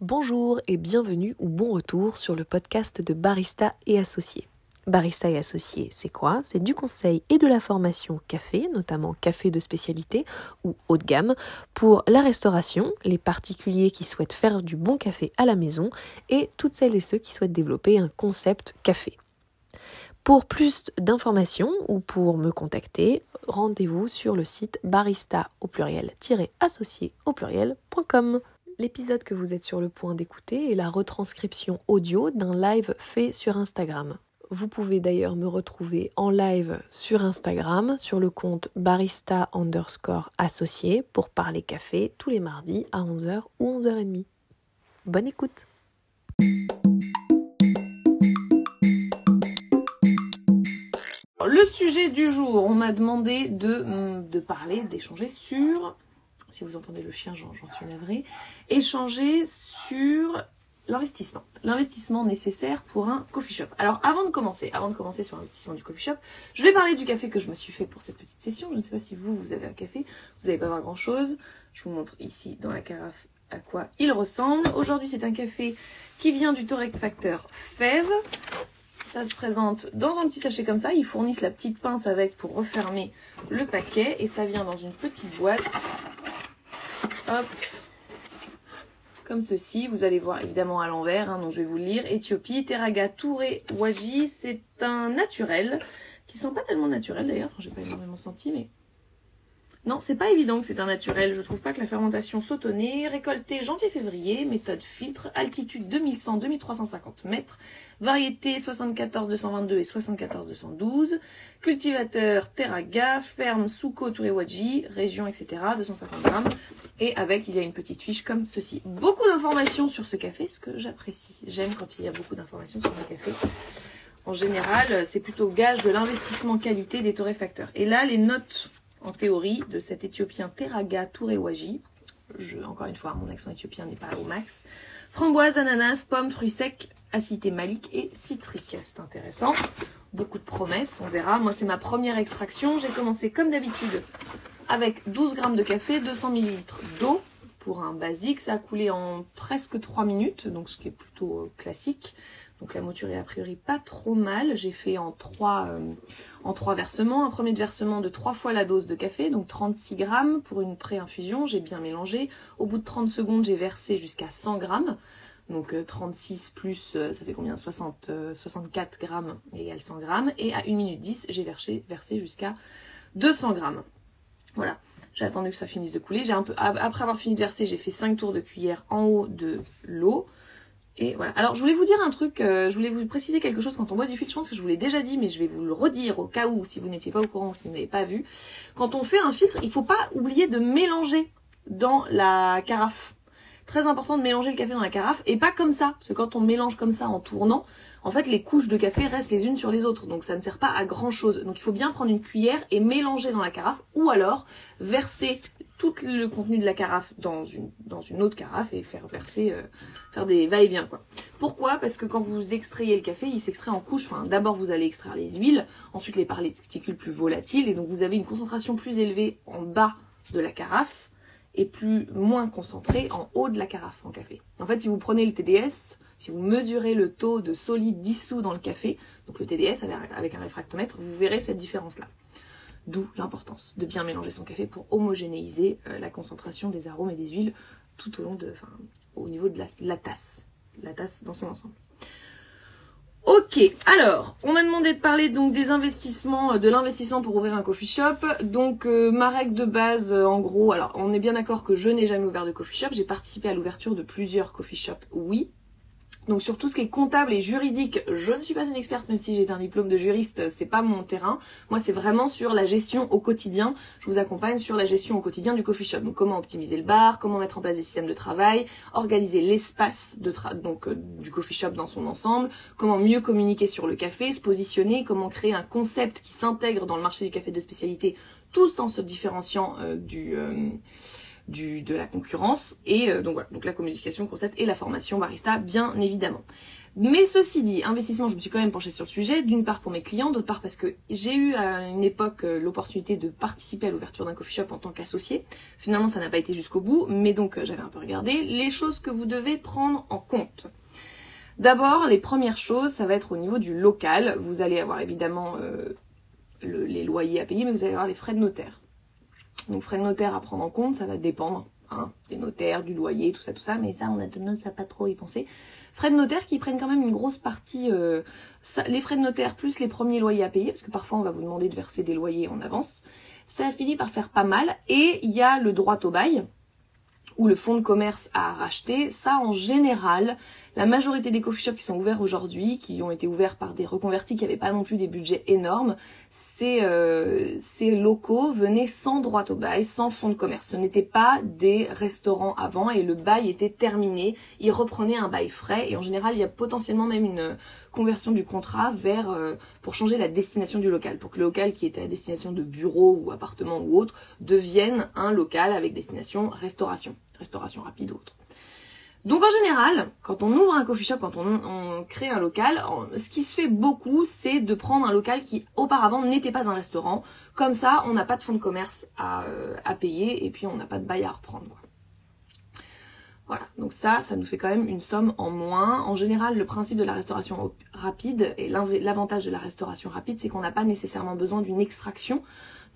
Bonjour et bienvenue ou bon retour sur le podcast de Barista et Associés. Barista et Associés, c'est quoi? C'est du conseil et de la formation café, notamment café de spécialité ou haut de gamme, pour la restauration, les particuliers qui souhaitent faire du bon café à la maison et toutes celles et ceux qui souhaitent développer un concept café. Pour plus d'informations ou pour me contacter, rendez-vous sur le site barista au pluriel-associé au pluriel.com. L'épisode que vous êtes sur le point d'écouter est la retranscription audio d'un live fait sur Instagram. Vous pouvez d'ailleurs me retrouver en live sur Instagram sur le compte barista underscore associé pour parler café tous les mardis à 11h ou 11h30. Bonne écoute Le sujet du jour, on m'a demandé de, de parler, d'échanger sur si vous entendez le chien, j'en suis navrée, échanger sur l'investissement. L'investissement nécessaire pour un coffee shop. Alors avant de commencer, avant de commencer sur l'investissement du coffee shop, je vais parler du café que je me suis fait pour cette petite session. Je ne sais pas si vous, vous avez un café, vous n'allez pas voir grand chose. Je vous montre ici dans la carafe à quoi il ressemble. Aujourd'hui c'est un café qui vient du torréfacteur Fève. Ça se présente dans un petit sachet comme ça. Ils fournissent la petite pince avec pour refermer le paquet. Et ça vient dans une petite boîte Hop. Comme ceci, vous allez voir évidemment à l'envers, hein, donc je vais vous le lire. Éthiopie, Teraga, Touré, Waji, c'est un naturel, qui sent pas tellement naturel d'ailleurs, j'ai pas énormément senti, mais non, c'est pas évident que c'est un naturel. Je trouve pas que la fermentation sautonnée, récoltée janvier-février, méthode filtre, altitude 2100-2350 mètres, variété 74-222 et 74-212, cultivateur Terraga, ferme Suko Turewaji, région, etc., 250 grammes. Et avec, il y a une petite fiche comme ceci. Beaucoup d'informations sur ce café, ce que j'apprécie. J'aime quand il y a beaucoup d'informations sur un café. En général, c'est plutôt gage de l'investissement qualité des torréfacteurs. Et là, les notes en théorie de cet Éthiopien Teraga Tourewaji. Je, encore une fois, mon accent éthiopien n'est pas au max. Framboise, ananas, pommes, fruits secs, acidité malique et citrique. C'est intéressant. Beaucoup de promesses, on verra. Moi, c'est ma première extraction. J'ai commencé comme d'habitude avec 12 grammes de café, 200 ml d'eau pour un basique. Ça a coulé en presque 3 minutes, donc ce qui est plutôt euh, classique. Donc la mouture est a priori pas trop mal. J'ai fait en trois, euh, en trois versements. Un premier versement de trois fois la dose de café, donc 36 grammes pour une pré-infusion. J'ai bien mélangé. Au bout de 30 secondes, j'ai versé jusqu'à 100 grammes. Donc 36 euh, plus, euh, ça fait combien? 60, 64 grammes égale 100 grammes. Et à 1 minute 10, j'ai versé, versé jusqu'à 200 grammes. Voilà. J'ai attendu que ça finisse de couler. J'ai un peu, après avoir fini de verser, j'ai fait 5 tours de cuillère en haut de l'eau. Et voilà. Alors je voulais vous dire un truc, euh, je voulais vous préciser quelque chose quand on boit du filtre. Je pense que je vous l'ai déjà dit, mais je vais vous le redire au cas où si vous n'étiez pas au courant ou si vous n'avez pas vu. Quand on fait un filtre, il faut pas oublier de mélanger dans la carafe. Très important de mélanger le café dans la carafe et pas comme ça, parce que quand on mélange comme ça en tournant, en fait les couches de café restent les unes sur les autres, donc ça ne sert pas à grand chose. Donc il faut bien prendre une cuillère et mélanger dans la carafe, ou alors verser tout le contenu de la carafe dans une, dans une autre carafe et faire verser, euh, faire des va-et-vient quoi. Pourquoi? Parce que quand vous extrayez le café, il s'extrait en couches. Enfin, d'abord vous allez extraire les huiles, ensuite les particules plus volatiles, et donc vous avez une concentration plus élevée en bas de la carafe et plus moins concentrée en haut de la carafe en café. En fait, si vous prenez le TDS, si vous mesurez le taux de solide dissous dans le café, donc le TDS avec un réfractomètre, vous verrez cette différence là. D'où l'importance de bien mélanger son café pour homogénéiser euh, la concentration des arômes et des huiles tout au long de, niveau de la, tasse, la tasse dans son ensemble. Ok, alors, on m'a demandé de parler donc des investissements, euh, de l'investissement pour ouvrir un coffee shop. Donc, euh, ma règle de base, en gros, alors, on est bien d'accord que je n'ai jamais ouvert de coffee shop. J'ai participé à l'ouverture de plusieurs coffee shops, oui. Donc sur tout ce qui est comptable et juridique, je ne suis pas une experte, même si j'ai un diplôme de juriste, c'est pas mon terrain. Moi, c'est vraiment sur la gestion au quotidien. Je vous accompagne sur la gestion au quotidien du coffee shop. Donc comment optimiser le bar, comment mettre en place des systèmes de travail, organiser l'espace de donc euh, du coffee shop dans son ensemble, comment mieux communiquer sur le café, se positionner, comment créer un concept qui s'intègre dans le marché du café de spécialité, tous en se différenciant euh, du euh, du, de la concurrence. Et donc voilà, donc la communication, concept et la formation barista, bien évidemment. Mais ceci dit, investissement, je me suis quand même penchée sur le sujet, d'une part pour mes clients, d'autre part parce que j'ai eu à une époque l'opportunité de participer à l'ouverture d'un coffee shop en tant qu'associé. Finalement, ça n'a pas été jusqu'au bout, mais donc j'avais un peu regardé les choses que vous devez prendre en compte. D'abord, les premières choses, ça va être au niveau du local. Vous allez avoir évidemment euh, les loyers à payer, mais vous allez avoir les frais de notaire. Donc frais de notaire à prendre en compte, ça va dépendre hein, des notaires, du loyer, tout ça, tout ça, mais ça, on a tendance à pas trop y penser. Frais de notaire qui prennent quand même une grosse partie, euh, les frais de notaire plus les premiers loyers à payer, parce que parfois on va vous demander de verser des loyers en avance. Ça finit par faire pas mal. Et il y a le droit au bail, ou le fonds de commerce à racheter. Ça, en général, la majorité des coffee qui sont ouverts aujourd'hui, qui ont été ouverts par des reconvertis qui n'avaient pas non plus des budgets énormes, ces, euh, ces locaux venaient sans droit au bail, sans fonds de commerce. Ce n'était pas des restaurants avant et le bail était terminé. Ils reprenaient un bail frais et en général, il y a potentiellement même une conversion du contrat vers euh, pour changer la destination du local, pour que le local qui était à destination de bureau ou appartement ou autre devienne un local avec destination restauration, restauration rapide ou autre. Donc en général, quand on ouvre un coffee shop, quand on, crée un local, ce qui se fait beaucoup, c'est de prendre un local qui auparavant n'était pas un restaurant. Comme ça, on n'a pas de fonds de commerce à, euh, payer et puis on n'a pas de bail à reprendre. Voilà, donc ça, ça nous fait quand même une somme en moins. En général, le principe de la restauration rapide et l'avantage de la restauration rapide, c'est qu'on n'a pas nécessairement besoin d'une extraction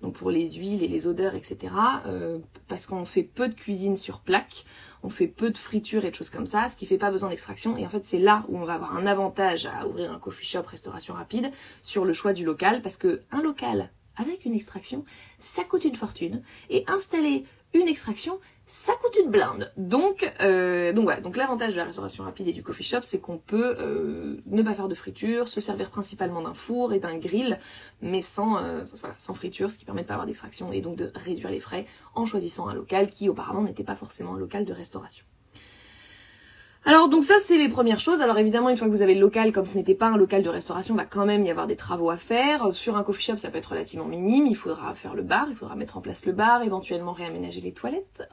donc pour les huiles et les odeurs, etc. Euh, parce qu'on fait peu de cuisine sur plaque, on fait peu de friture et de choses comme ça, ce qui fait pas besoin d'extraction. Et en fait, c'est là où on va avoir un avantage à ouvrir un coffee shop, restauration rapide, sur le choix du local, parce que un local avec une extraction, ça coûte une fortune. Et installer une extraction, ça coûte une blinde. Donc, euh, donc voilà. Donc l'avantage de la restauration rapide et du coffee shop, c'est qu'on peut euh, ne pas faire de friture, se servir principalement d'un four et d'un grill, mais sans, euh, voilà, sans friture, ce qui permet de pas avoir d'extraction et donc de réduire les frais en choisissant un local qui auparavant n'était pas forcément un local de restauration. Alors donc ça c'est les premières choses. Alors évidemment une fois que vous avez le local, comme ce n'était pas un local de restauration, va quand même y avoir des travaux à faire. Sur un coffee shop ça peut être relativement minime, il faudra faire le bar, il faudra mettre en place le bar, éventuellement réaménager les toilettes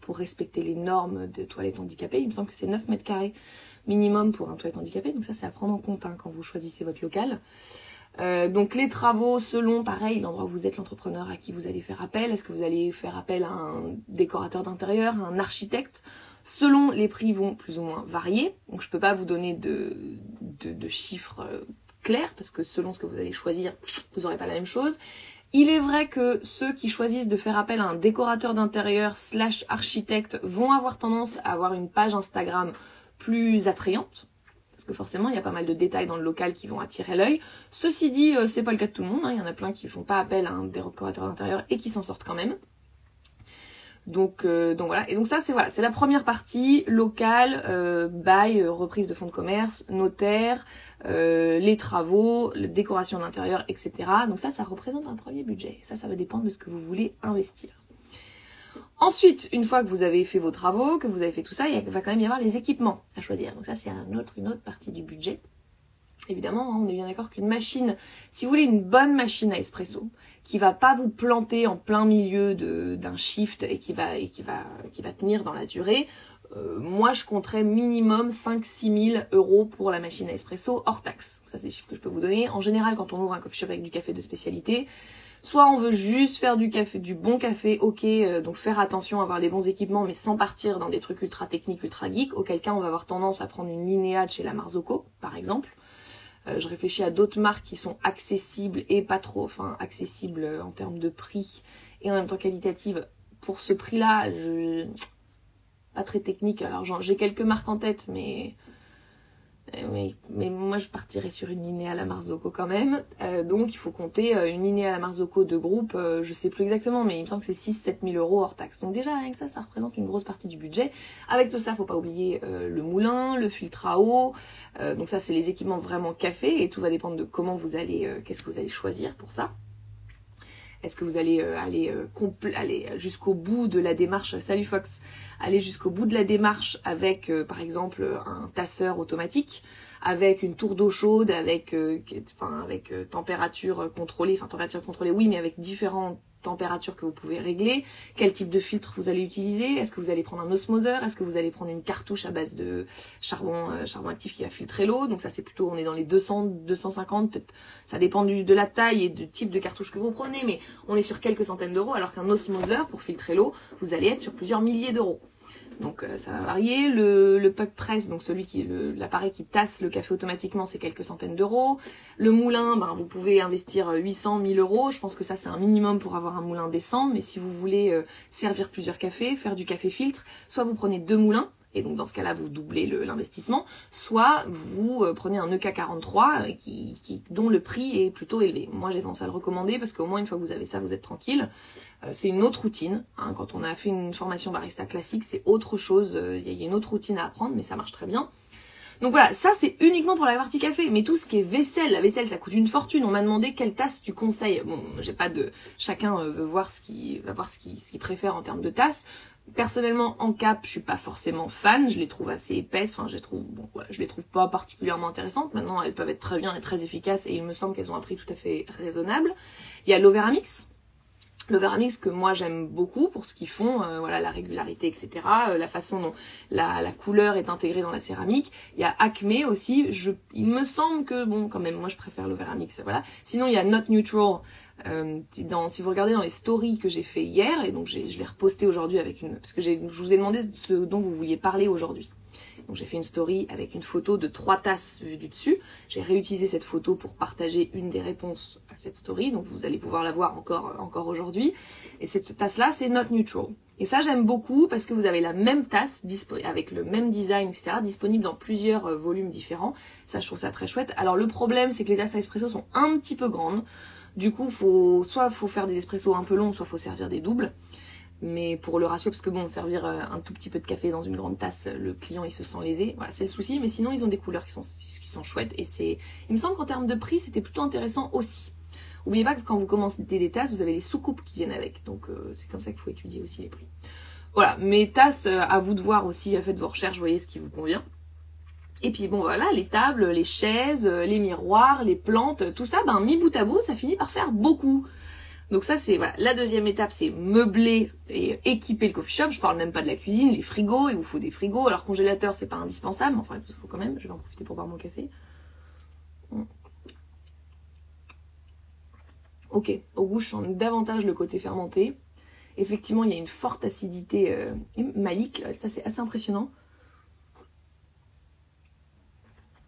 pour respecter les normes de toilettes handicapées. Il me semble que c'est 9 mètres carrés minimum pour un toilette handicapé, donc ça c'est à prendre en compte hein, quand vous choisissez votre local. Euh, donc les travaux selon, pareil, l'endroit où vous êtes, l'entrepreneur à qui vous allez faire appel. Est-ce que vous allez faire appel à un décorateur d'intérieur, un architecte Selon les prix vont plus ou moins varier. Donc je peux pas vous donner de, de, chiffres euh, clairs parce que selon ce que vous allez choisir, vous n'aurez pas la même chose. Il est vrai que ceux qui choisissent de faire appel à un décorateur d'intérieur slash architecte vont avoir tendance à avoir une page Instagram plus attrayante. Parce que forcément, il y a pas mal de détails dans le local qui vont attirer l'œil. Ceci dit, euh, c'est pas le cas de tout le monde. Hein. Il y en a plein qui font pas appel à un décorateur d'intérieur et qui s'en sortent quand même. Donc, euh, donc voilà. Et donc ça, c'est voilà, c'est la première partie local, euh, bail, euh, reprise de fonds de commerce, notaire, les travaux, la décoration d'intérieur, etc. Donc ça, ça représente un premier budget. Ça, ça va dépendre de ce que vous voulez investir. Ensuite, une fois que vous avez fait vos travaux, que vous avez fait tout ça, il va quand même y avoir les équipements à choisir. Donc ça, c'est une autre partie du budget. Évidemment, hein, on est bien d'accord qu'une machine, si vous voulez une bonne machine à espresso, qui va pas vous planter en plein milieu d'un shift et qui va et qui va qui va tenir dans la durée, euh, moi je compterais minimum 5-6 000 euros pour la machine à espresso hors taxe. Ça c'est le chiffre que je peux vous donner. En général, quand on ouvre un coffee shop avec du café de spécialité, soit on veut juste faire du café, du bon café, ok, euh, donc faire attention, avoir les bons équipements, mais sans partir dans des trucs ultra techniques, ultra geeks, auquel cas on va avoir tendance à prendre une linéa chez la Marzocco, par exemple, je réfléchis à d'autres marques qui sont accessibles et pas trop, enfin accessibles en termes de prix et en même temps qualitatives. Pour ce prix-là, je pas très technique. Alors j'ai quelques marques en tête, mais mais, mais, moi je partirais sur une lignée à la Marzocco quand même. Euh, donc il faut compter euh, une lignée à la Marzocco de groupe, euh, je sais plus exactement, mais il me semble que c'est 6-7 000 euros hors taxe. Donc déjà rien que ça, ça représente une grosse partie du budget. Avec tout ça, faut pas oublier le moulin, le filtre à eau. donc ça c'est les équipements vraiment café et tout va dépendre de comment vous allez, qu'est-ce que vous allez choisir pour ça. Est-ce que vous allez euh, aller, euh, aller jusqu'au bout de la démarche Salut Fox, aller jusqu'au bout de la démarche avec, euh, par exemple, un tasseur automatique, avec une tour d'eau chaude, avec, enfin, avec température contrôlée, enfin température contrôlée, oui, mais avec différents température que vous pouvez régler, quel type de filtre vous allez utiliser, est-ce que vous allez prendre un osmoseur, est-ce que vous allez prendre une cartouche à base de charbon, euh, charbon actif qui va filtrer l'eau, donc ça c'est plutôt, on est dans les 200, 250, peut-être, ça dépend du, de la taille et du type de cartouche que vous prenez, mais on est sur quelques centaines d'euros, alors qu'un osmoseur pour filtrer l'eau, vous allez être sur plusieurs milliers d'euros. Donc euh, ça va varier. Le, le puck press, donc celui qui l'appareil qui tasse le café automatiquement, c'est quelques centaines d'euros. Le moulin, ben, vous pouvez investir 800, euh, 1000 euros. Je pense que ça c'est un minimum pour avoir un moulin décent. Mais si vous voulez euh, servir plusieurs cafés, faire du café filtre, soit vous prenez deux moulins. Et donc dans ce cas-là, vous doublez l'investissement, soit vous prenez un EK43 qui, qui, dont le prix est plutôt élevé. Moi, j'ai tendance à le recommander parce qu'au moins une fois que vous avez ça, vous êtes tranquille. Euh, c'est une autre routine. Hein. Quand on a fait une formation barista classique, c'est autre chose. Il euh, y a une autre routine à apprendre, mais ça marche très bien. Donc voilà, ça c'est uniquement pour la partie café, mais tout ce qui est vaisselle, la vaisselle ça coûte une fortune. On m'a demandé quelle tasse tu conseilles. Bon, j'ai pas de, chacun euh, veut voir ce qu'il va voir ce qu'il ce qu'il préfère en termes de tasse. Personnellement, en cap, je suis pas forcément fan. Je les trouve assez épaisses. Enfin, je les trouve, bon, voilà, je les trouve pas particulièrement intéressantes. Maintenant, elles peuvent être très bien et très efficaces, et il me semble qu'elles ont un prix tout à fait raisonnable. Il y a l'Overamix le que moi j'aime beaucoup pour ce qu'ils font, euh, voilà la régularité, etc. Euh, la façon dont la, la, couleur est intégrée dans la céramique. Il y a Acme aussi. Je, il me semble que bon quand même moi je préfère le Veramix. Voilà. Sinon il y a Not Neutral. Euh, dans, si vous regardez dans les stories que j'ai fait hier et donc je l'ai reposté aujourd'hui avec une parce que je vous ai demandé ce dont vous vouliez parler aujourd'hui. Donc j'ai fait une story avec une photo de trois tasses vues du dessus. J'ai réutilisé cette photo pour partager une des réponses à cette story. Donc vous allez pouvoir la voir encore, aujourd'hui. Et cette tasse-là, c'est Not Neutral. Et ça, j'aime beaucoup parce que vous avez la même tasse avec le même design, etc., disponible dans plusieurs euh, volumes différents. Ça, je trouve ça très chouette. Alors le problème, c'est que les tasses à espresso sont un petit peu grandes. Du coup, faut soit faut faire des espressos un peu longs, soit faut servir des doubles mais pour le ratio, parce que bon, servir euh, un tout petit peu de café dans une grande tasse, le client il se sent lésé, voilà, c'est le souci, mais sinon ils ont des couleurs qui sont, qui sont chouettes, et c'est, il me semble qu'en termes de prix, c'était plutôt intéressant aussi. Oubliez pas que quand vous commencez des tasses, vous avez les sous-coupes qui viennent avec, donc euh, c'est comme ça qu'il faut étudier aussi les prix. Voilà, mes tasses, euh, à vous de voir aussi, faites vos recherches, voyez ce qui vous convient. Et puis bon voilà, les tables, les chaises, les miroirs, les plantes, tout ça, ben mis bout à bout, ça finit par faire beaucoup. Donc ça c'est voilà, la deuxième étape c'est meubler et équiper le coffee shop. Je parle même pas de la cuisine, les frigos, il vous faut des frigos. Alors congélateur c'est pas indispensable, mais enfin il faut quand même. Je vais en profiter pour boire mon café. Mm. Ok, au goût je sens davantage le côté fermenté. Effectivement il y a une forte acidité euh, malique, ça c'est assez impressionnant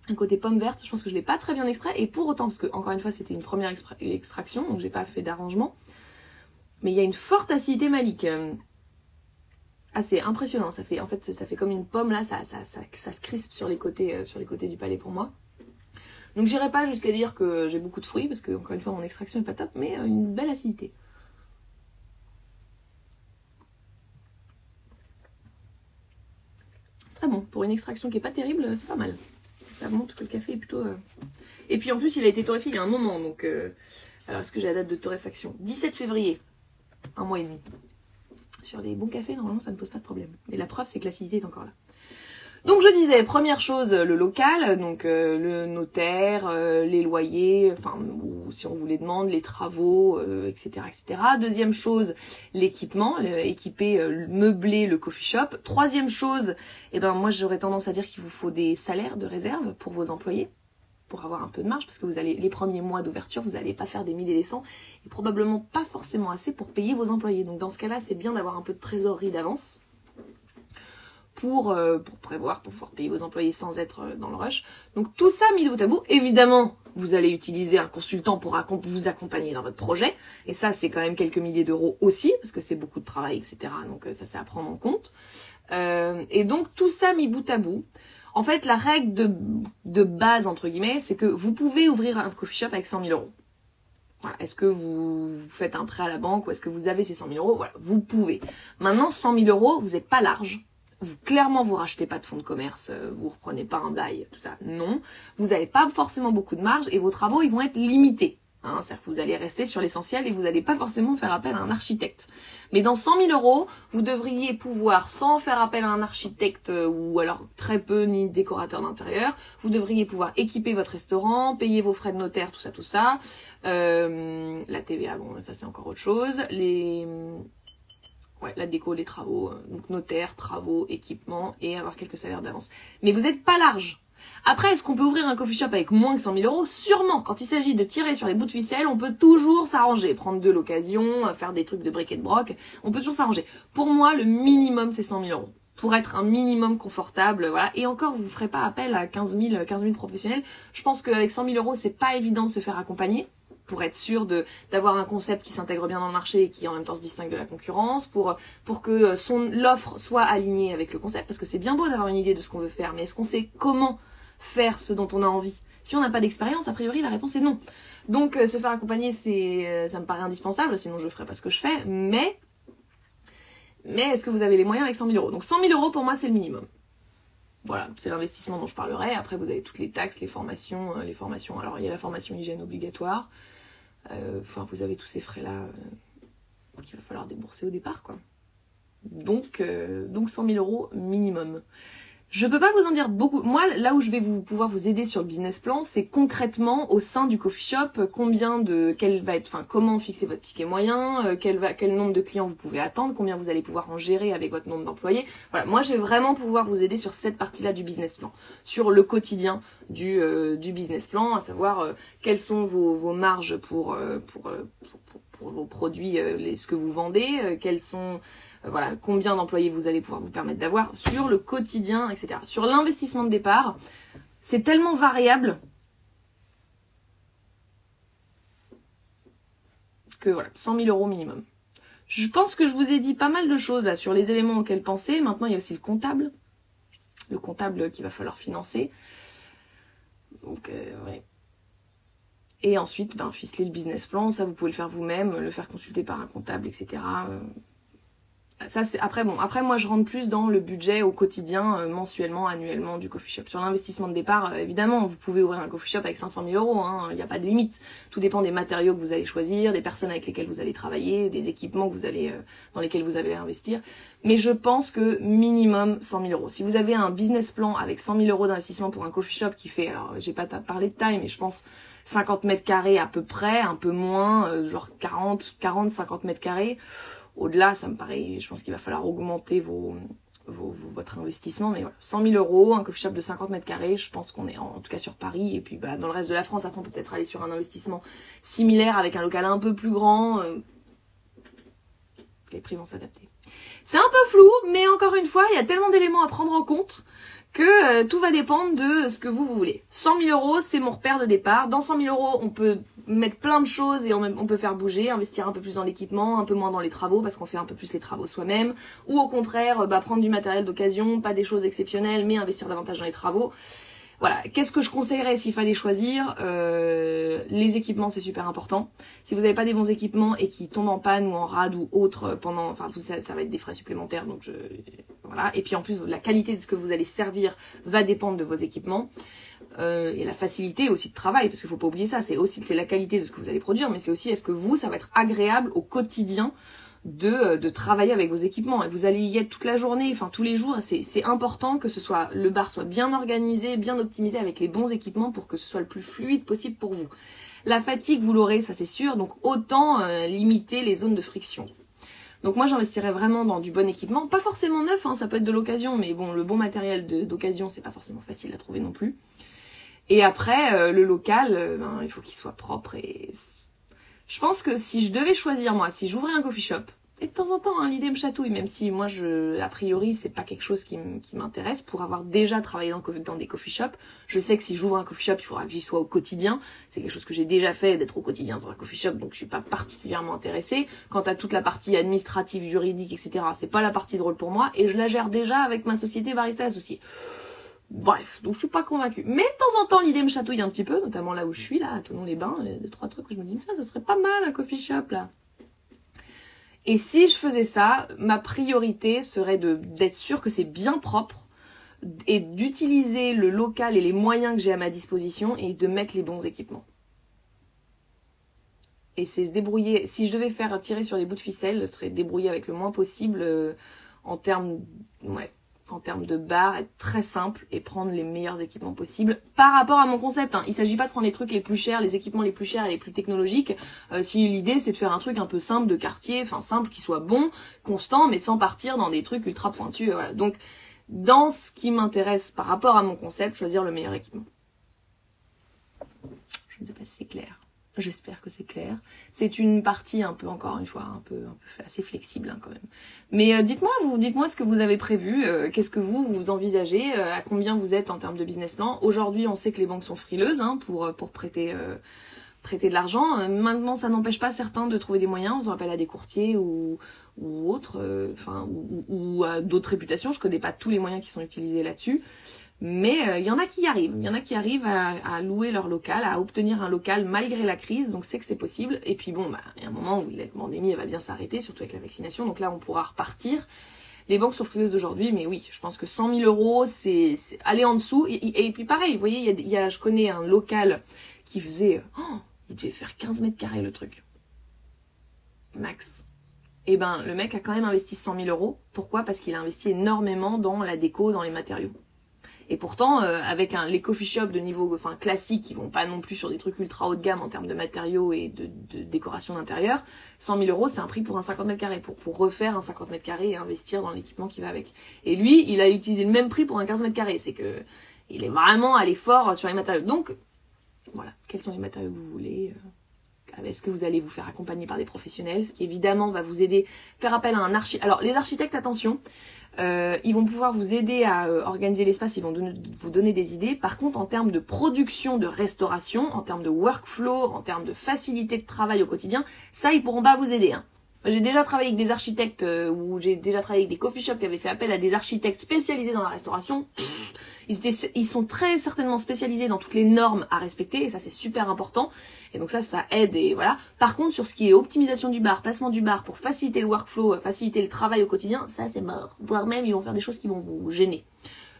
un côté pomme verte. Je pense que je l'ai pas très bien extrait et pour autant, parce que encore une fois c'était une première extraction, donc j'ai pas fait d'arrangement. Mais il y a une forte acidité malique. Euh, assez impressionnant. Ça fait en fait ça fait comme une pomme là, ça, ça, ça, se crispe sur les côtés euh, sur les côtés du palais pour moi. Donc j'irai pas jusqu'à dire que j'ai beaucoup de fruits parce que encore une fois mon extraction est pas top, mais euh, une belle acidité. C'est très bon. Pour une extraction qui est pas terrible, c'est pas mal ça montre que le café est plutôt... Euh, Et puis en plus, il a été torréfié il y a un moment, donc... Euh, alors, est-ce que j'ai la date de torréfaction? 17 février, un mois et demi. Sur les bons cafés, normalement, ça ne pose pas de problème. Et la preuve, c'est que l'acidité est encore là. Donc je disais, première chose, le local, donc euh, le notaire, euh, les loyers, enfin, ou si on vous les demande, les travaux, etc., euh, etc. Deuxième chose, l'équipement, équiper, meubler le coffee shop. Troisième chose, eh ben moi j'aurais tendance à dire qu'il vous faut des salaires de réserve pour vos employés pour avoir un peu de marge parce que vous allez les premiers mois d'ouverture, vous n'allez pas faire des milliers et des cents et probablement pas forcément assez pour payer vos employés. Donc dans ce cas-là, c'est bien d'avoir un peu de trésorerie d'avance pour, euh, pour prévoir, pour pouvoir payer vos employés sans être euh, dans le rush. Donc tout ça mis de bout à bout, évidemment, vous allez utiliser un consultant pour vous accompagner dans votre projet. Et ça, c'est quand même quelques milliers d'euros aussi, parce que c'est beaucoup de travail, etc. Donc euh, ça, c'est à prendre en compte. et donc tout ça mis bout à bout. En fait, la règle de, de base, entre guillemets, c'est que vous pouvez ouvrir un coffee shop avec 100 000 euros. Est-ce que vous, faites un prêt à la banque ou est-ce que vous avez ces 100 000 euros? Voilà, vous pouvez. Maintenant, 100 000 euros, vous n'êtes pas large vous clairement vous rachetez pas de fonds de commerce, euh, vous reprenez pas un bail, tout ça. Non, vous n'avez pas forcément beaucoup de marge et vos travaux ils vont être limités. Hein, C'est-à-dire que vous allez rester sur l'essentiel et vous n'allez pas forcément faire appel à un architecte. Mais dans 100 000 euros, vous devriez pouvoir, sans faire appel à un architecte euh, ou alors très peu ni décorateur d'intérieur, vous devriez pouvoir équiper votre restaurant, payer vos frais de notaire, tout ça, tout ça. Euh, la TVA, bon, ça c'est encore autre chose. Les ouais, la déco, les travaux, euh, donc notaire, travaux, équipement et avoir quelques salaires d'avance. Mais vous n'êtes pas large. Après, est-ce qu'on peut ouvrir un coffee shop avec moins que 100 000 euros? Sûrement. Quand il s'agit de tirer sur les bouts de ficelle, on peut toujours s'arranger. Prendre de l'occasion, euh, faire des trucs de briquet de broc. On peut toujours s'arranger. Pour moi, le minimum, c'est 100 000 euros. Pour être un minimum confortable, voilà. Et encore, vous ne ferez pas appel à 15 000, 15 000 professionnels. Je pense qu'avec 100 000 euros, c'est pas évident de se faire accompagner pour être sûr de d'avoir un concept qui s'intègre bien dans le marché et qui en même temps se distingue de la concurrence, pour pour que son l'offre soit alignée avec le concept, parce que c'est bien beau d'avoir une idée de ce qu'on veut faire, mais est-ce qu'on sait comment faire ce dont on a envie? Si on n'a pas d'expérience, a priori la réponse est non. Donc euh, se faire accompagner, c'est euh, ça me paraît indispensable, sinon je ferais pas ce que je fais, mais mais est-ce que vous avez les moyens avec 100 000 euros? Donc 100 000 euros pour moi c'est le minimum. Voilà, c'est l'investissement dont je parlerai. Après, vous avez toutes les taxes, les formations, euh, les formations. Alors, il y a la formation hygiène obligatoire. Euh, vous avez tous ces frais-là euh, qu'il va falloir débourser au départ, quoi. Donc, euh, donc 100 000 euros minimum. Je peux pas vous en dire beaucoup. Moi, là où je vais vous pouvoir vous aider sur le business plan, c'est concrètement au sein du coffee shop combien de quel va être, enfin comment fixer votre ticket moyen, euh, quel va quel nombre de clients vous pouvez attendre, combien vous allez pouvoir en gérer avec votre nombre d'employés. Voilà, moi je vais vraiment pouvoir vous aider sur cette partie-là du business plan, sur le quotidien du euh, du business plan, à savoir euh, quelles sont vos, vos marges pour pour, pour, vos produits, les, ce que vous vendez, quels sont euh, voilà, combien d'employés vous allez pouvoir vous permettre d'avoir sur le quotidien, etc. Sur l'investissement de départ, c'est tellement variable que voilà, 100 000 euros minimum. Je pense que je vous ai dit pas mal de choses là sur les éléments auxquels penser. Maintenant, il y a aussi le comptable. Le comptable qu'il va falloir financer. Donc, euh, ouais. Et ensuite, ben, ficeler le business plan. Ça, vous pouvez le faire vous-même, le faire consulter par un comptable, etc ça c'est après bon après moi je rentre plus dans le budget au quotidien euh, mensuellement annuellement du coffee shop. Sur l'investissement de départ euh, évidemment vous pouvez ouvrir un coffee shop avec 500 000 euros hein, il n'y a pas de limite. Tout dépend des matériaux que vous allez choisir des personnes avec lesquelles vous allez travailler des équipements que vous allez euh, dans lesquels vous allez investir. Mais je pense que minimum 100 000 euros. Si vous avez un business plan avec 100 000 euros d'investissement pour un coffee shop qui fait alors j'ai pas parlé de taille mais je pense 50 mètres carrés à peu près un peu moins genre 40 40 50 mètres carrés au-delà, ça me paraît, je pense qu'il va falloir augmenter vos, vos, votre investissement. Mais voilà, 100 000 euros, un coffee shop de 50 mètres carrés, je pense qu'on est en, tout cas sur Paris. Et puis bah, dans le reste de la France, après on peut peut-être aller sur un investissement similaire avec un local un peu plus grand. Euh, les prix vont s'adapter. C'est un peu flou, mais encore une fois, il y a tellement d'éléments à prendre en compte que euh, tout va dépendre de ce que vous, vous voulez. 100 000 euros, c'est mon repère de départ. Dans 100 000 euros, on peut mettre plein de choses et on, peut faire bouger, investir un peu plus dans l'équipement, un peu moins dans les travaux parce qu'on fait un peu plus les travaux soi-même. Ou au contraire, bah, prendre du matériel d'occasion, pas des choses exceptionnelles, mais investir davantage dans les travaux. Voilà, qu'est-ce que je conseillerais s'il fallait choisir euh, Les équipements, c'est super important. Si vous n'avez pas des bons équipements et qui tombent en panne ou en rade ou autre pendant, enfin, ça, va être des frais supplémentaires. Donc je, voilà. Et puis en plus, la qualité de ce que vous allez servir va dépendre de vos équipements. Euh, et la facilité aussi de travail, parce qu'il faut pas oublier ça, c'est aussi c'est la qualité de ce que vous allez produire, mais c'est aussi est-ce que vous, ça va être agréable au quotidien de, euh, de travailler avec vos équipements. Et vous allez y être toute la journée, enfin tous les jours. C'est important que ce soit le bar soit bien organisé, bien optimisé avec les bons équipements pour que ce soit le plus fluide possible pour vous. La fatigue, vous l'aurez, ça c'est sûr, donc autant euh, limiter les zones de friction. Donc moi j'investirais vraiment dans du bon équipement, pas forcément neuf, hein, ça peut être de l'occasion, mais bon le bon matériel d'occasion c'est pas forcément facile à trouver non plus. Et après euh, le local, ben, il faut qu'il soit propre et je pense que si je devais choisir moi, si j'ouvrais un coffee shop, et de temps en temps, hein, l'idée me chatouille, même si moi, je, a priori, c'est pas quelque chose qui m'intéresse. Pour avoir déjà travaillé dans, dans, des coffee shops, je sais que si j'ouvre un coffee shop, il faudra que j'y sois au quotidien. C'est quelque chose que j'ai déjà fait, d'être au quotidien dans un coffee shop, donc je suis pas particulièrement intéressée. Quant à toute la partie administrative, juridique, etc., c'est pas la partie drôle pour moi, et je la gère déjà avec ma société Barista Associée. Bref, donc je suis pas convaincue. Mais de temps en temps, l'idée me chatouille un petit peu, notamment là où je suis, là, à Tonon-les-Bains, les trois trucs où je me dis, ça, serait pas mal un coffee shop, là. Et si je faisais ça, ma priorité serait de d'être sûr que c'est bien propre et d'utiliser le local et les moyens que j'ai à ma disposition et de mettre les bons équipements. et c'est se débrouiller. Si je devais faire tirer sur les bouts de ficelle, ce serait débrouiller avec le moins possible euh, en termes, ouais, en termes de bar, être très simple et prendre les meilleurs équipements possibles par rapport à mon concept. Hein. Il s'agit pas de prendre les trucs les plus chers, les équipements les plus chers et les plus technologiques. Euh, si l'idée c'est de faire un truc un peu simple de quartier, enfin simple, qui soit bon, constant, mais sans partir dans des trucs ultra pointus. Voilà. Donc dans ce qui m'intéresse par rapport à mon concept, choisir le meilleur équipement. Je ne sais pas si c'est clair. J'espère que c'est clair. C'est une partie un peu, encore une fois, un peu, un peu assez flexible hein, quand même. Mais euh, dites-moi, vous, dites-moi ce que vous avez prévu. euh, Qu'est-ce que vous vous envisagez euh, À combien vous êtes en termes de business plan Aujourd'hui, on sait que les banques sont frileuses hein, pour euh, pour prêter euh, prêter de l'argent. Euh, maintenant, ça n'empêche pas certains de trouver des moyens. On se rappelle à des courtiers ou ou autres, enfin ou, ou à d'autres réputations. Je connais pas tous les moyens qui sont utilisés là-dessus. Mais euh, il y en a qui y arrivent. Il y en a qui arrivent à, à louer leur local, à obtenir un local malgré la crise. Donc c'est que c'est possible. Et puis bon, bah, il y a un moment où la pandémie elle va bien s'arrêter, surtout avec la vaccination. Donc là, on pourra repartir. Les banques sont frileuses aujourd'hui, mais oui, je pense que 100 000 euros, c'est aller en dessous. Et, et- et puis pareil, vous voyez, y a, y a, je connais un local qui faisait, oh, il devait faire 15 mètres carrés le truc, max. Et ben, le mec a quand même investi 100 000 euros. Pourquoi? Parce qu'il a investi énormément dans la déco, dans les matériaux. Et pourtant, euh, avec un, les coffee shops de niveau enfin, classique, qui vont pas non plus sur des trucs ultra haut de gamme en termes de matériaux et de, de décoration d'intérieur, 100 000 euros, c'est un prix pour un 50 mètres carrés, pour, pour refaire un 50 mètres carrés et investir dans l'équipement qui va avec. Et lui, il a utilisé le même prix pour un 15 mètres carrés. C'est que il est vraiment allé fort sur les matériaux. Donc, voilà, quels sont les matériaux que vous voulez euh, Est-ce que vous allez vous faire accompagner par des professionnels Ce qui évidemment va vous aider, faire appel à un architecte. Alors, les architectes, attention, euh, ils vont pouvoir vous aider à euh, organiser l'espace, ils vont vous donner des idées. Par contre, en termes de production, de restauration, en termes de workflow, en termes de facilité de travail au quotidien, ça, ils pourront pas vous aider. Hein. J'ai déjà travaillé avec des architectes euh, ou j'ai déjà travaillé avec des coffee shops qui avaient fait appel à des architectes spécialisés dans la restauration. Ils, sont très certainement spécialisés dans toutes les normes à respecter et ça c'est super important. Et donc ça, ça aide et voilà. Par contre, sur ce qui est optimisation du bar, placement du bar pour faciliter le workflow, euh, faciliter le travail au quotidien, ça c'est mort. Voire même ils vont faire des choses qui vont vous gêner.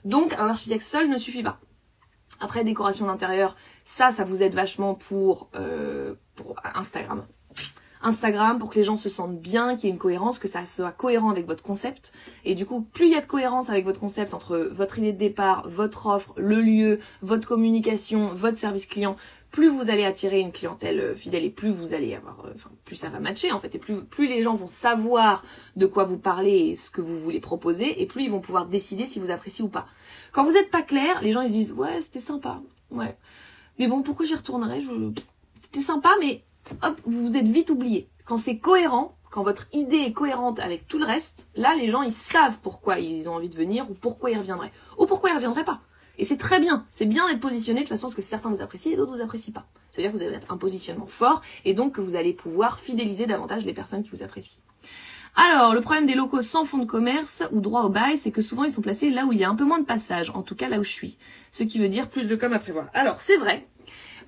Donc un architecte seul ne suffit pas. Après décoration d'intérieur, ça, ça vous aide vachement pour euh, pour Instagram. Instagram pour que les gens se sentent bien, qu'il y ait une cohérence, que ça soit cohérent avec votre concept. Et du coup, plus il y a de cohérence avec votre concept entre votre idée de départ, votre offre, le lieu, votre communication, votre service client, plus vous allez attirer une clientèle euh, fidèle et plus vous allez avoir, euh, enfin, plus ça va matcher en fait, et plus, plus les gens vont savoir de quoi vous parlez et ce que vous voulez proposer, et plus ils vont pouvoir décider si vous appréciez ou pas. Quand vous êtes pas clair, les gens ils se disent ouais c'était sympa, ouais, mais bon pourquoi j'y retournerai? Je, c'était sympa, mais hop vous vous êtes vite oublié. Quand c'est cohérent, quand votre idée est cohérente avec tout le reste, là les gens ils savent pourquoi ils ont envie de venir ou pourquoi ils reviendraient ou pourquoi ils reviendraient pas. Et c'est très bien, c'est bien d'être positionné de façon à ce que certains vous apprécient et d'autres vous apprécient pas. Ça veut dire que vous avez un positionnement fort et donc que vous allez pouvoir fidéliser davantage les personnes qui vous apprécient. Alors, le problème des locaux sans fonds de commerce ou droit au bail, c'est que souvent ils sont placés là où il y a un peu moins de passage, en tout cas là où je suis. Ce qui veut dire plus de com à prévoir. Alors, c'est vrai.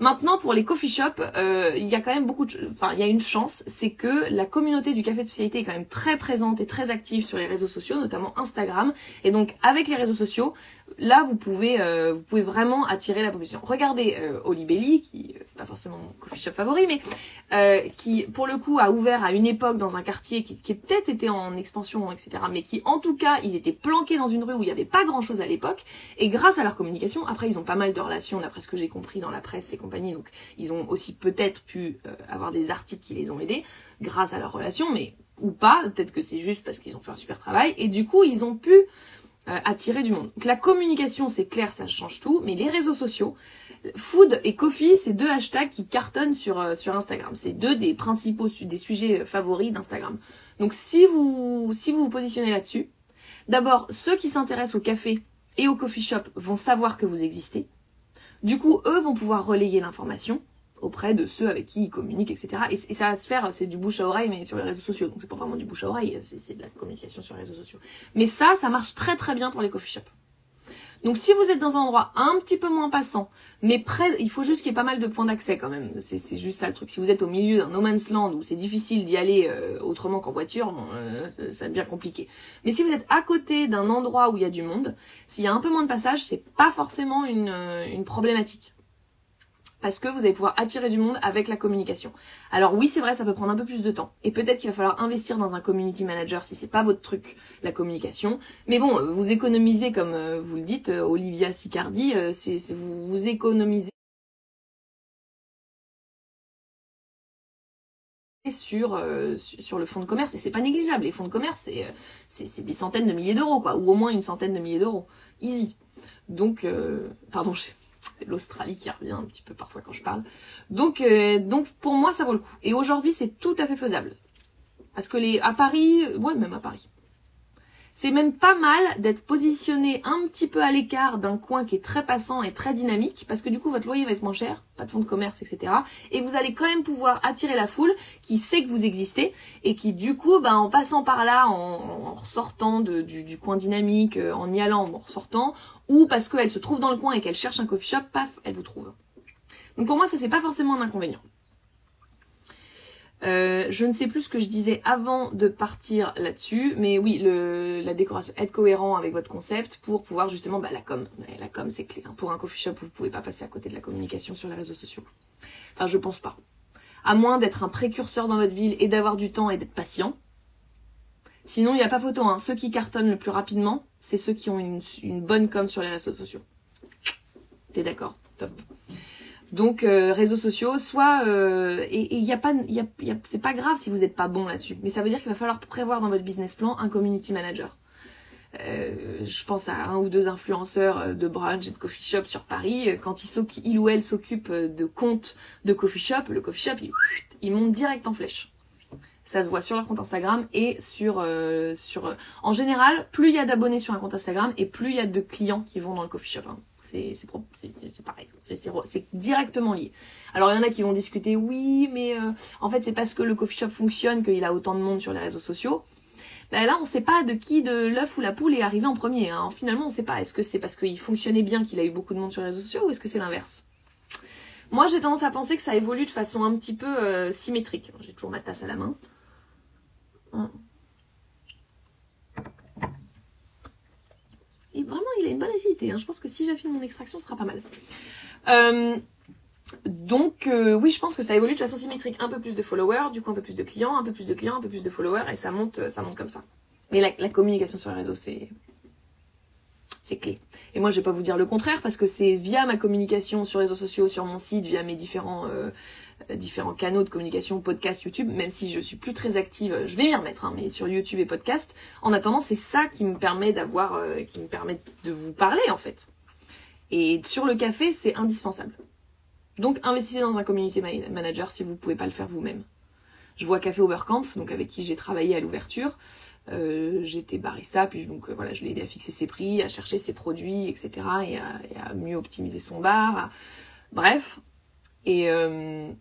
Maintenant, pour les coffee shops, euh, il y a quand même beaucoup de... Enfin, il y a une chance, c'est que la communauté du café de spécialité est quand même très présente et très active sur les réseaux sociaux, notamment Instagram. Et donc, avec les réseaux sociaux, là, vous pouvez, euh, vous pouvez vraiment attirer la population. Regardez euh, Olibelli, qui euh, pas forcément mon coffee shop favori, mais euh, qui, pour le coup, a ouvert à une époque dans un quartier qui, qui peut-être était en expansion, etc., mais qui, en tout cas, ils étaient planqués dans une rue où il n'y avait pas grand-chose à l'époque. Et grâce à leur communication, après, ils ont pas mal de relations, d'après ce que j'ai compris dans la presse et compagnie, donc ils ont aussi peut-être pu euh, avoir des articles qui les ont aidés grâce à leurs relations, mais ou pas, peut-être que c'est juste parce qu'ils ont fait un super travail, et du coup, ils ont pu euh, attirer du monde. Donc la communication, c'est clair, ça change tout, mais les réseaux sociaux, food et coffee, c'est deux hashtags qui cartonnent sur euh, sur Instagram. C'est deux des principaux des sujets favoris d'Instagram. Donc si vous si vous vous positionnez là-dessus, d'abord ceux qui s'intéressent au café et au coffee shop vont savoir que vous existez. Du coup, eux vont pouvoir relayer l'information auprès de ceux avec qui ils communiquent, etc. Et, et ça va se faire, c'est du bouche à oreille, mais sur les réseaux sociaux. Donc c'est pas vraiment du bouche à oreille, c'est de la communication sur les réseaux sociaux. Mais ça, ça marche très très bien pour les coffee shops. Donc si vous êtes dans un endroit un petit peu moins passant, mais près, il faut juste qu'il y ait pas mal de points d'accès quand même. C'est juste ça le truc. Si vous êtes au milieu d'un no man's land où c'est difficile d'y aller euh, autrement qu'en voiture, bon, euh, ça devient compliqué. Mais si vous êtes à côté d'un endroit où il y a du monde, s'il y a un peu moins de passage, c'est pas forcément une, euh, une problématique. Parce que vous allez pouvoir attirer du monde avec la communication. Alors oui, c'est vrai, ça peut prendre un peu plus de temps. Et peut-être qu'il va falloir investir dans un community manager si c'est pas votre truc, la communication. Mais bon, euh, vous économisez, comme euh, vous le dites, euh, Olivia Sicardi, vous, économisez sur sur le fonds de commerce et c'est pas négligeable les fonds de commerce c'est c'est des centaines de milliers d'euros quoi ou au moins une centaine de milliers d'euros easy donc pardon c'est l'Australie qui revient un petit peu parfois quand je parle. Donc, euh, donc pour moi, ça vaut le coup. Et aujourd'hui, c'est tout à fait faisable. Parce que les, à Paris, ouais, même à Paris. C'est même pas mal d'être positionné un petit peu à l'écart d'un coin qui est très passant et très dynamique, parce que du coup votre loyer va être moins cher, pas de fonds de commerce, etc. Et vous allez quand même pouvoir attirer la foule qui sait que vous existez et qui du coup, ben, en passant par là, en, ressortant du, du, coin dynamique, euh, en y allant, en ressortant, ou parce qu'elle se trouve dans le coin et qu'elle cherche un coffee shop, paf, elle vous trouve. Donc pour moi, ça c'est pas forcément un inconvénient. Euh, je ne sais plus ce que je disais avant de partir là-dessus, mais oui, le, la décoration, être cohérent avec votre concept pour pouvoir justement, bah, la com, la com c'est clé. Hein. Pour un coffee shop, vous ne pouvez pas passer à côté de la communication sur les réseaux sociaux. Enfin, je pense pas. À moins d'être un précurseur dans votre ville et d'avoir du temps et d'être patient. Sinon, il n'y a pas photo. Hein. Ceux qui cartonnent le plus rapidement, c'est ceux qui ont une, une bonne com sur les réseaux sociaux. T'es d'accord? Top. Donc euh, réseaux sociaux, soit euh, et il y a pas, y y c'est pas grave si vous n'êtes pas bon là-dessus, mais ça veut dire qu'il va falloir prévoir dans votre business plan un community manager. Euh, je pense à un ou deux influenceurs euh, de brunch et de coffee shop sur Paris. Quand il, ou elle s'occupe de comptes de coffee shop, le coffee shop il, il monte direct en flèche. Ça se voit sur leur compte Instagram et sur sur. En général, plus il y a d'abonnés sur un compte Instagram et plus il y a de clients qui vont dans le coffee shop. Hein. C'est pareil. C'est directement lié. Alors il y en a qui vont discuter. Oui, mais euh, en fait c'est parce que le coffee shop fonctionne qu'il a autant de monde sur les réseaux sociaux. Ben là, on sait pas de qui de l'œuf ou la poule est arrivé en premier. Hein. Finalement, on sait pas. Est-ce que c'est parce qu'il fonctionnait bien qu'il a eu beaucoup de monde sur les réseaux sociaux ou est-ce que c'est l'inverse? Moi, j'ai tendance à penser que ça évolue de façon un petit peu euh, symétrique. J'ai toujours ma tasse à la main. Et vraiment, il a une bonne acidité. Hein. Je pense que si j'affine mon extraction, ce sera pas mal. Euh, donc, euh, oui, je pense que ça évolue de façon symétrique. Un peu plus de followers, du coup un peu plus de clients, un peu plus de clients, un peu plus de followers, et ça monte, ça monte comme ça. Mais la, communication sur les réseaux, c'est c'est clé. Et moi, je vais pas vous dire le contraire parce que c'est via ma communication sur les réseaux sociaux, sur mon site, via mes différents euh, euh, différents canaux de communication, podcast, YouTube, même si je suis plus très active, je vais m'y remettre, hein, mais sur YouTube et podcast. En attendant, c'est ça qui me permet d'avoir, euh, qui me permet de vous parler en fait. Et sur le café, c'est indispensable. Donc investissez dans un community manager si vous pouvez pas le faire vous-même. Je vois Café Oberkampf, donc avec qui j'ai travaillé à l'ouverture. Euh, j'étais barista, puis donc voilà, je l'ai aidé à fixer ses prix, à chercher ses produits, etc. et à, et à mieux optimiser son bar. Bref. Et, euh,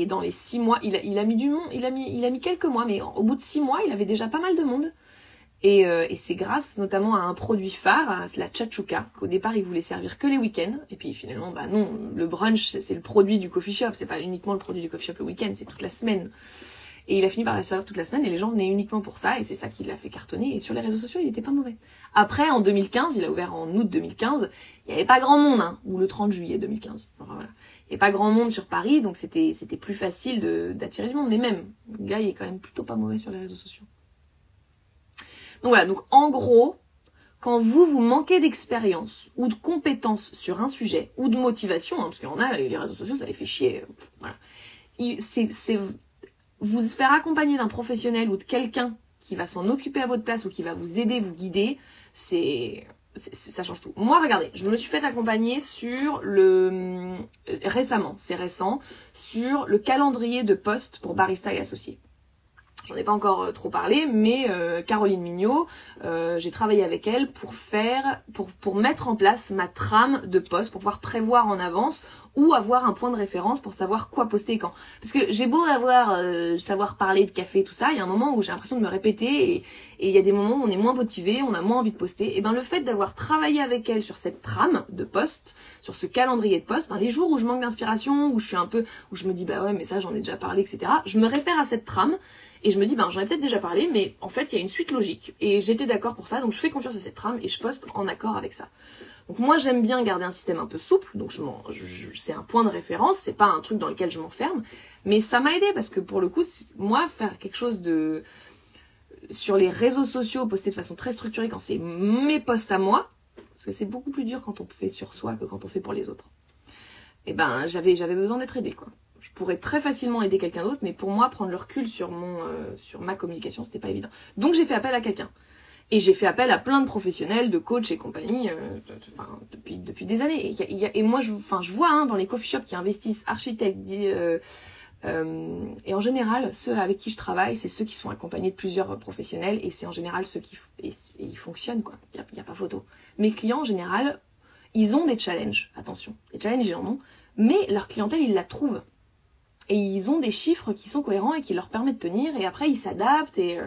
et dans les six mois, il a, mis du monde, il a mis, quelques mois, mais au bout de six mois, il avait déjà pas mal de monde. Et, euh, c'est grâce notamment à un produit phare, la chachuka, qu'au départ il voulait servir que les week-ends. Et puis finalement, bah non, le brunch c'est le produit du coffee shop, c'est pas uniquement le produit du coffee shop le week-end, c'est toute la semaine. Et il a fini par servir toute la semaine et les gens venaient uniquement pour ça et c'est ça qui l'a fait cartonner. Et sur les réseaux sociaux, il était pas mauvais. Après, en 2015, il a ouvert en août 2015, il y avait pas grand monde, hein, ou le 30 juillet 2015. voilà et pas grand monde sur Paris, donc c'était plus facile d'attirer du monde. Mais même, le gars il est quand même plutôt pas mauvais sur les réseaux sociaux. Donc voilà, donc en gros, quand vous vous manquez d'expérience ou de compétences sur un sujet ou de motivation, hein, parce qu'il y en a les réseaux sociaux ça les fait chier, voilà. C'est vous faire accompagner d'un professionnel ou de quelqu'un qui va s'en occuper à votre place ou qui va vous aider, vous guider, c'est ça change tout. Moi, regardez, je me suis fait accompagner sur le récemment, c'est récent, sur le calendrier de poste pour barista et associés. J'en ai pas encore euh, trop parlé, mais euh, Caroline Mignot, euh, j'ai travaillé avec elle pour faire, pour, pour mettre en place ma trame de poste, pour pouvoir prévoir en avance ou avoir un point de référence pour savoir quoi poster quand. Parce que j'ai beau avoir, savoir parler de café, tout ça, il y a un moment où j'ai l'impression de me répéter et il y a des moments où on est moins motivé, on a moins envie de poster. Et ben le fait d'avoir travaillé avec elle sur cette trame de poste, sur ce calendrier de poste, ben, les jours où je manque d'inspiration, où je suis un peu, où je me dis bah ouais mais ça j'en ai déjà parlé, etc. Je me réfère à cette trame et je me dis, ben, j'en ai peut-être déjà parlé, mais en fait, il y a une suite logique. Et j'étais d'accord pour ça, donc je fais confiance à cette trame et je poste en accord avec ça. Donc moi j'aime bien garder un système un peu souple, donc c'est un point de référence, c'est pas un truc dans lequel je m'enferme, mais ça m'a aidé parce que pour le coup, moi faire quelque chose de sur les réseaux sociaux, poster de façon très structurée quand c'est mes posts à moi, parce que c'est beaucoup plus dur quand on fait sur soi que quand on fait pour les autres. Et eh ben j'avais j'avais besoin d'être aidée quoi. Je pourrais très facilement aider quelqu'un d'autre, mais pour moi prendre le recul sur mon euh, sur ma communication c'était pas évident. Donc j'ai fait appel à quelqu'un. Et j'ai fait appel à plein de professionnels, de coachs et compagnie, euh, depuis, depuis des années. Et, et moi, je, enfin, je vois hein, dans les coffee shops qui investissent architectes, euh, euh, et en général, ceux avec qui je travaille, c'est ceux qui sont accompagnés de plusieurs professionnels, et c'est en général ceux qui et, ils fonctionnent, quoi. Il n'y a, a, pas photo. Mes clients, en général, ils ont des challenges, attention, les challenges, ils en ont, mais leur clientèle, ils la trouvent. Et ils ont des chiffres qui sont cohérents et qui leur permettent de tenir, et après, ils s'adaptent, et...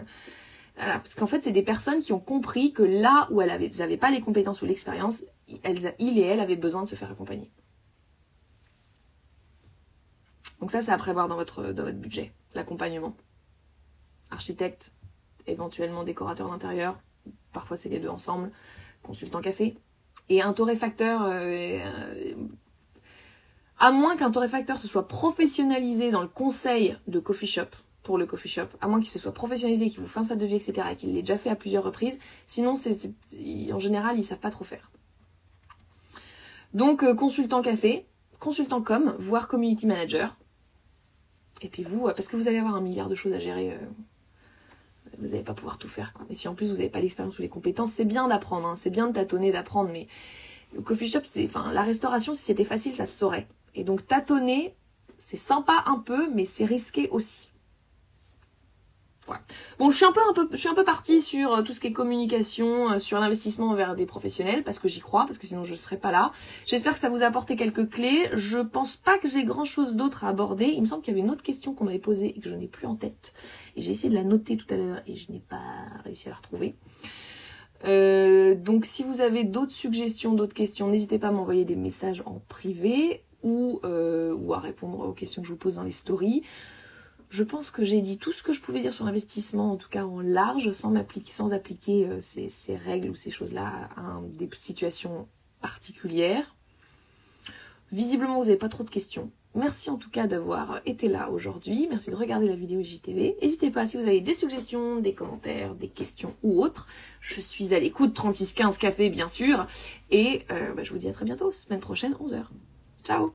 Euh, parce qu'en fait, c'est des personnes qui ont compris que là où elles n'avaient pas les compétences ou l'expérience, il et elle avaient besoin de se faire accompagner. Donc ça, c'est à prévoir dans votre, dans votre budget, l'accompagnement. Architecte, éventuellement décorateur d'intérieur, parfois c'est les deux ensemble, consultant café. Et un torréfacteur, euh, euh, à moins qu'un torréfacteur se soit professionnalisé dans le conseil de coffee shop, pour le coffee shop, à moins qu'il se soit professionnalisé, qu'il vous fasse sa devis, etc., et qu'il l'ait déjà fait à plusieurs reprises. Sinon, c'est, en général, ils savent pas trop faire. Donc, euh, consultant café, consultant com, voire community manager. Et puis vous, euh, parce que vous allez avoir un milliard de choses à gérer, euh, vous n'allez pas pouvoir tout faire. Quoi. Mais si en plus vous n'avez pas l'expérience ou les compétences, c'est bien d'apprendre, hein. c'est bien de tâtonner, d'apprendre, mais le coffee shop, c'est, enfin, la restauration, si c'était facile, ça se saurait. Et donc tâtonner, c'est sympa un peu, mais c'est risqué aussi. Bon, je suis un peu, un peu, je suis un peu partie sur euh, tout ce qui est communication, euh, sur l'investissement vers des professionnels, parce que j'y crois, parce que sinon je serais pas là. J'espère que ça vous a apporté quelques clés. Je pense pas que j'ai grand chose d'autre à aborder. Il me semble qu'il y avait une autre question qu'on m'avait posée et que je n'ai plus en tête. Et j'ai essayé de la noter tout à l'heure et je n'ai pas réussi à la retrouver. Euh, donc si vous avez d'autres suggestions, d'autres questions, n'hésitez pas à m'envoyer des messages en privé ou, ou à répondre aux questions que je vous pose dans les stories. Je pense que j'ai dit tout ce que je pouvais dire sur l'investissement, en tout cas en large, sans m'appliquer, sans appliquer euh, ces, règles ou ces choses-là à des situations particulières. Visiblement, vous n'avez pas trop de questions. Merci en tout cas d'avoir été là aujourd'hui. Merci de regarder la vidéo JTV. N'hésitez pas si vous avez des suggestions, des commentaires, des questions ou autres. Je suis à l'écoute 3615 café bien sûr. Et euh, bah, je vous dis à très bientôt, semaine prochaine 11h. Ciao